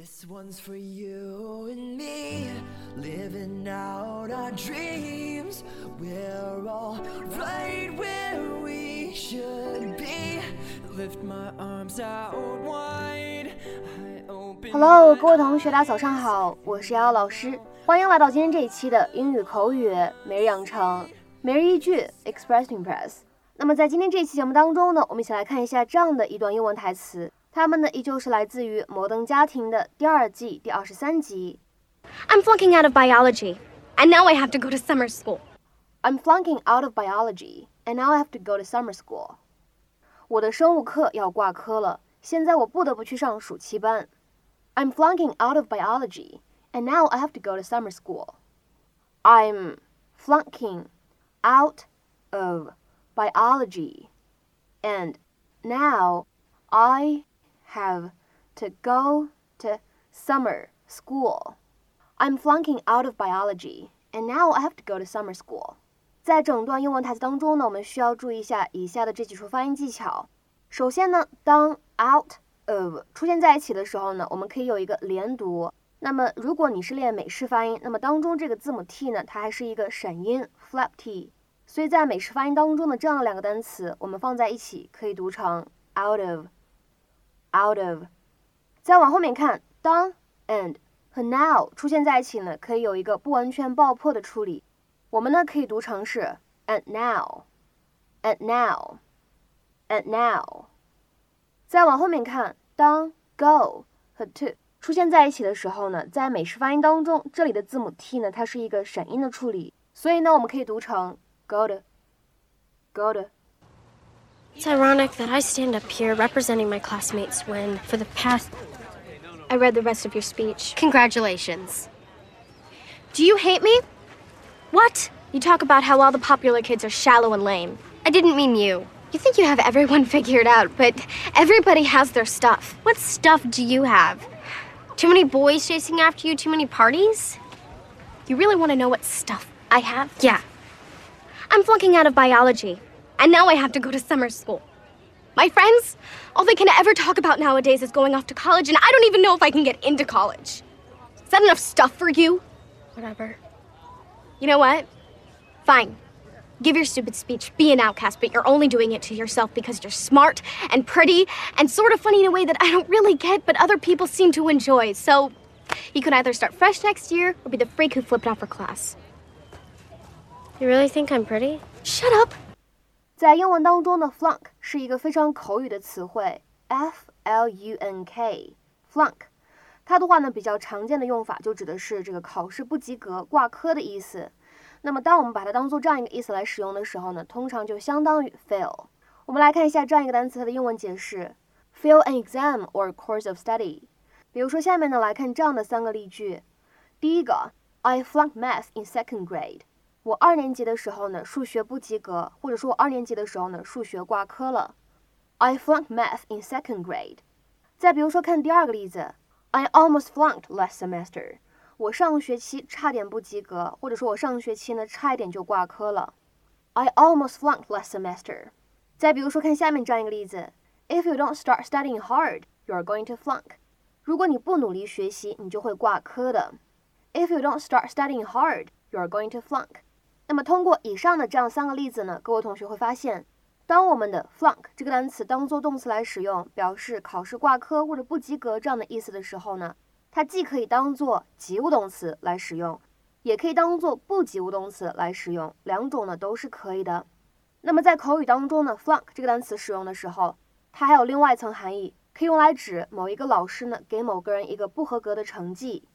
This one's for you and me, living out our dreams. We're all right where we should be. Lift my arms out wide. Hello，各位同学，大家早上好，我是瑶瑶老师，欢迎来到今天这一期的英语口语每日养成每日一句 Express to Impress。那么在今天这一期节目当中呢，我们一起来看一下这样的一段英文台词，它们呢依旧是来自于《摩登家庭》的第二季第二十三集。 I'm flunking out of biology, and now I have to go to summer school. I'm flunking out of biology, and now I have to go to summer school. 我的生物课要挂科了，现在我不得不去上暑期班。I'm flunking out of biology, and now I have to go to summer school. I'm flunking out of biology, and now I have to go to summer school. I'm flunking out of biology, and now I have to go to summer school. 在整段英文台词当中呢，我们需要注意一下以下的这几处发音技巧。首先呢，当 out of 出现在一起的时候呢，我们可以有一个连读。那么如果你是练美式发音，那么当中这个字母 t 呢，它还是一个闪音 flap t。所以在美式发音当中的这样的两个单词，我们放在一起可以读成 out of Out of。再往后面看，当 and 和 now 出现在一起呢，可以有一个不完全爆破的处理。我们呢可以读成是 and now，and now，and now。再往后面看，当 go 和 to 出现在一起的时候呢，在美式发音当中，这里的字母 t 呢，它是一个闪音的处理，所以呢，我们可以读成 go to，go to。It's ironic that I stand up here representing my classmates when, for the past. I read the rest of your speech. Congratulations. Do you hate me? What? You talk about how all the popular kids are shallow and lame. I didn't mean you. You think you have everyone figured out, but everybody has their stuff. What stuff do you have? Too many boys chasing after you, too many parties? You really want to know what stuff I have? Yeah. I'm flunking out of biology, and now I have to go to summer school. My friends, all they can ever talk about nowadays is going off to college, and I don't even know if I can get into college. Is that enough stuff for you? Whatever. You know what? Fine. Give your stupid speech, be an outcast, but you're only doing it to yourself because you're smart and pretty and sort of funny in a way that I don't really get, but other people seem to enjoy. So you can either start fresh next year or be the freak who flipped out for class. You really think I'm pretty? Shut up! 在英文当中呢，flunk 是一个非常口语的词汇，f l u n k，flunk。它的话呢，比较常见的用法就指的是这个考试不及格、挂科的意思。那么，当我们把它当做这样一个意思来使用的时候呢，通常就相当于 fail。我们来看一下这样一个单词它的英文解释：fail an exam or course of study。比如说下面呢，来看这样的三个例句。第一个，I flunked math in second grade。我二年级的时候呢，数学不及格，或者说我二年级的时候呢，数学挂科了。I flunked math in second grade。再比如说，看第二个例子，I almost flunked last semester。我上学期差点不及格，或者说我上学期呢，差一点就挂科了。I almost flunked last semester。再比如说，看下面这样一个例子，If you don't start studying hard, you're going to flunk。如果你不努力学习，你就会挂科的。If you don't start studying hard, you're going to flunk。 那么通过以上的这样三个例子呢，各位同学会发现，当我们的 flunk 这个单词当做动词来使用，表示考试挂科或者不及格这样的意思的时候呢，它既可以当做及物动词来使用，也可以当做不及物动词来使用，两种呢都是可以的。那么在口语当中呢，flunk 这个单词使用的时候，它还有另外一层含义，可以用来指某一个老师呢给某个人一个不合格的成绩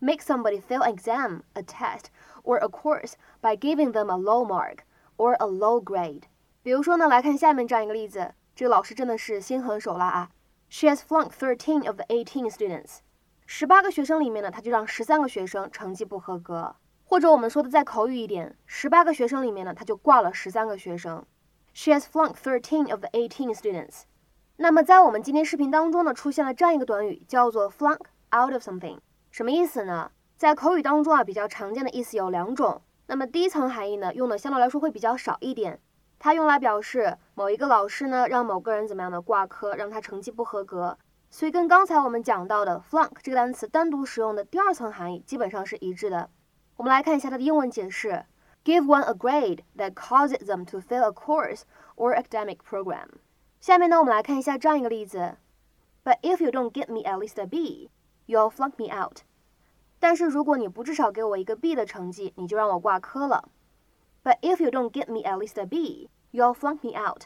，make somebody fail an exam, a test or a course by giving them a low mark or a low grade。比如说呢，来看下面这样一个例子，这个老师真的是心狠手辣啊！She has flunked thirteen of the eighteen students。十八个学生里面呢，他就让十三个学生成绩不合格，或者我们说的再口语一点，十八个学生里面呢，他就挂了十三个学生。She has flunked thirteen of the eighteen students。那么在我们今天视频当中呢，出现了这样一个短语，叫做 flunk out of something， 什么意思呢？在口语当中啊，比较常见的意思有两种。那么第一层含义呢，用的相对来说会比较少一点，它用来表示某一个老师呢让某个人怎么样的挂科，让他成绩不合格。所以跟刚才我们讲到的 flunk 这个单词单独使用的第二层含义基本上是一致的。我们来看一下它的英文解释：give one a grade that causes them to fail a course or academic program。下面呢，我们来看一下这样一个例子：But if you don't get me at least a B, you'll flunk me out。但是如果你不至少给我一个 B 的成绩，你就让我挂科了。But if you don't get me at least a B, you'll flunk me out。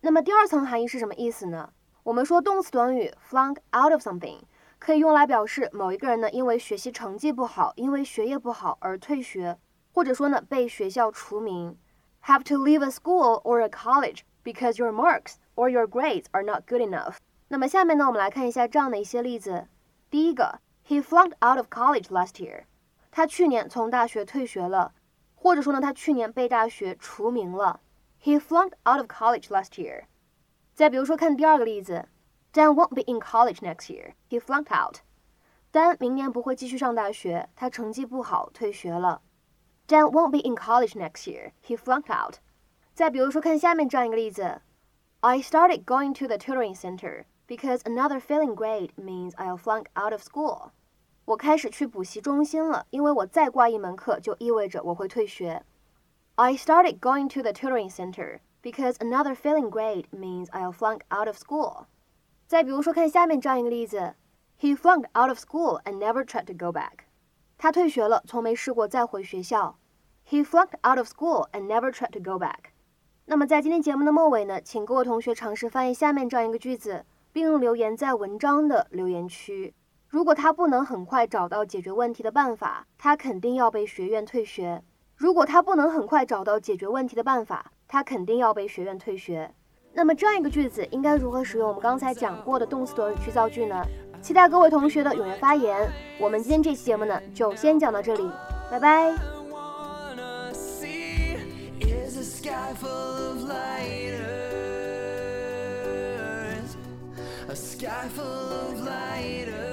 那么第二层含义是什么意思呢？我们说动词短语 flunk out of something 可以用来表示某一个人呢因为学习成绩不好，因为学业不好而退学，或者说呢被学校除名，have to leave a school or a college because your marks or your grades are not good enough。那么下面呢我们来看一下这样的一些例子。 第一个，He flunked out of college last year。他去年从大学退学了，或者说呢他去年被大学除名了。He flunked out of college last year。再比如说，看第二个例子，Dan won't be in college next year. He flunked out. 丹明年不会继续上大学，他成绩不好，退学了。Dan won't be in college next year. He flunked out. 再比如说，看下面这样一个例子，I started going to the tutoring center because another failing grade means I'll flunk out of school. 我开始去补习中心了，因为我再挂一门课就意味着我会退学。I started going to the tutoring center because another failing grade means I'll flunk out of school. 再比如说，看下面这样一个例子：He flunked out of school and never tried to go back. 他退学了，从没试过再回学校。He flunked out of school and never tried to go back. 那么在今天节目的末尾呢，请各位同学尝试翻译下面这样一个句子， 并留言在文章的留言区。如果他不能很快找到解决问题的办法，他肯定要被学院退学。如果他不能很快找到解决问题的办法，他肯定要被学院退学。那么这样一个句子应该如何使用我们刚才讲过的动词短语去造句呢？期待各位同学的踊跃发言。我们今天这期节目呢，就先讲到这里，拜拜。sky full of light.